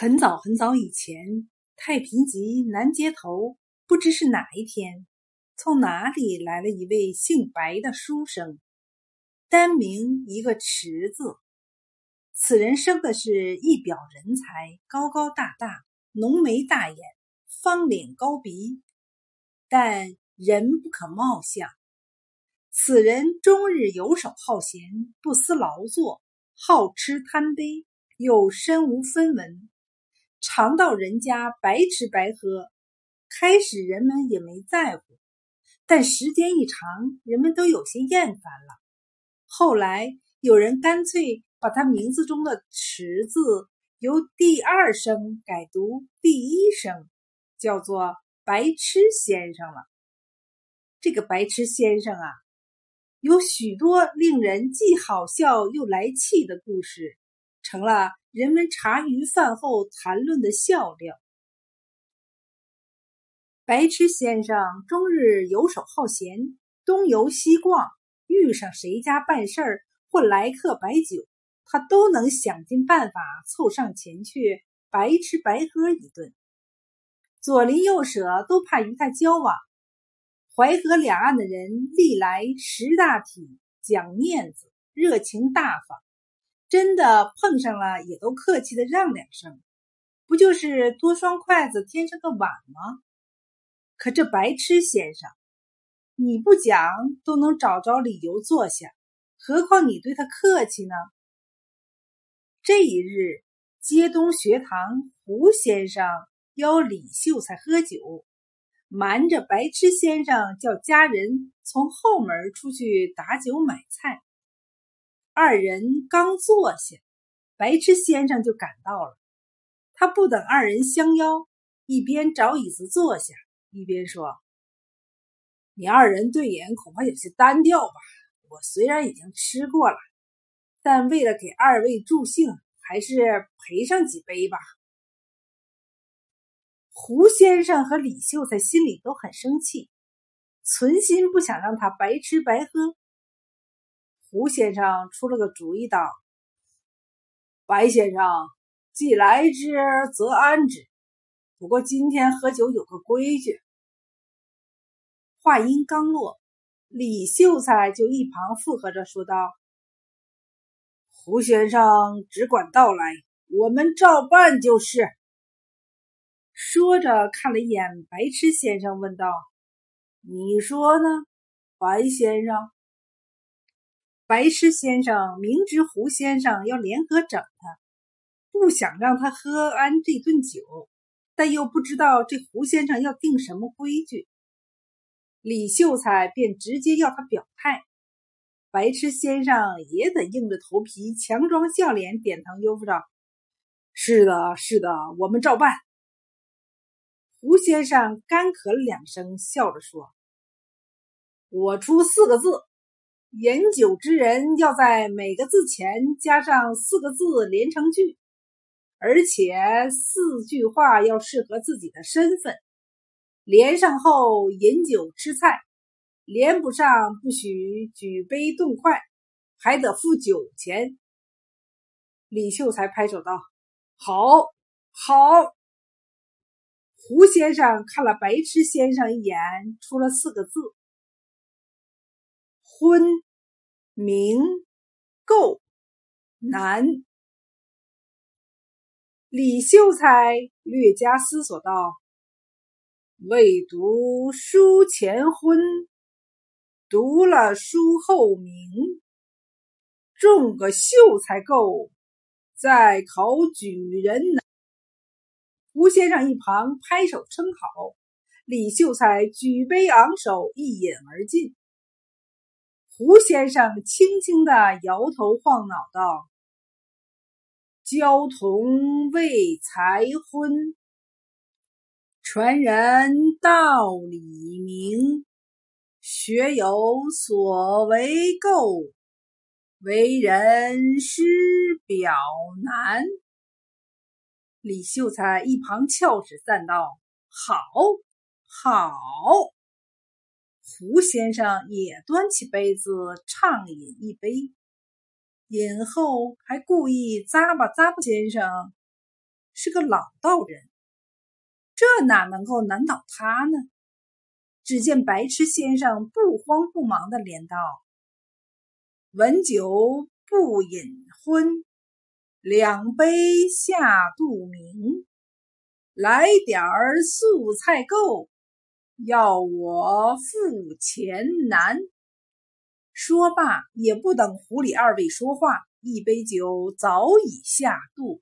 很早很早以前，太平集南街头，不知是哪一天，从哪里来了一位姓白的书生，单名一个池字。此人生的是一表人才，高高大大，浓眉大眼，方脸高鼻，但人不可貌相。此人终日游手好闲，不思劳作，好吃贪杯，又身无分文。常到人家白吃白喝，开始人们也没在乎，但时间一长，人们都有些厌烦了。后来有人干脆把他名字中的“池”字由第二声改读第一声，叫做白痴先生了。这个白痴先生啊，有许多令人既好笑又来气的故事，成了。人们茶余饭后谈论的笑料。白痴先生终日游手好闲，东游西逛，遇上谁家办事儿或来客摆酒，他都能想尽办法凑上前去白吃白喝一顿。左邻右舍都怕与他交往。淮河两岸的人历来识大体、讲面子、热情大方。真的碰上了，也都客气的让两声，不就是多双筷子添上个碗吗？可这白痴先生，你不讲都能找着理由坐下，何况你对他客气呢？这一日，街东学堂胡先生邀李秀才喝酒，瞒着白痴先生叫家人从后门出去打酒买菜。二人刚坐下，白痴先生就赶到了。他不等二人相邀，一边找椅子坐下，一边说：“你二人对饮恐怕有些单调吧？我虽然已经吃过了，但为了给二位助兴，还是陪上几杯吧。”胡先生和李秀才心里都很生气，存心不想让他白吃白喝。胡先生出了个主意，道：“白先生，既来之则安之。不过今天喝酒有个规矩。”话音刚落，李秀才就一旁附和着说道：“胡先生只管道来，我们照办就是。”说着看了一眼白痴先生，问道：“你说呢，白先生？”白痴先生明知胡先生要联合整他，不想让他喝安这顿酒，但又不知道这胡先生要定什么规矩。李秀才便直接要他表态，白痴先生也得硬着头皮，强装笑脸，点头应付道：“是的，是的，我们照办。”胡先生干咳了两声，笑着说：“我出四个字。”饮酒之人要在每个字前加上四个字连成句，而且四句话要适合自己的身份。连上后饮酒吃菜，连不上不许举杯动筷，还得付酒钱。李秀才拍手道：“好，好。”胡先生看了白痴先生一眼，出了四个字。昏、明、垢、难。李秀才略加思索道：“未读书前昏，读了书后明，中个秀才够，再考举人难。”胡先生一旁拍手称好。李秀才举杯昂首，一饮而尽。胡先生轻轻的摇头晃脑道：“交童未才昏，传人道理明。学有所为够，为人师表难。”李秀才一旁翘指赞道：“好，好。”胡先生也端起杯子畅饮一杯，饮后还故意咂巴咂巴先生，是个老道人，这哪能够难倒他呢？只见白痴先生不慌不忙的连道：“闻酒不饮昏，两杯下肚明。来点儿素菜够，要我付钱难。”说罢，也不等狐狸二位说话，一杯酒早已下肚。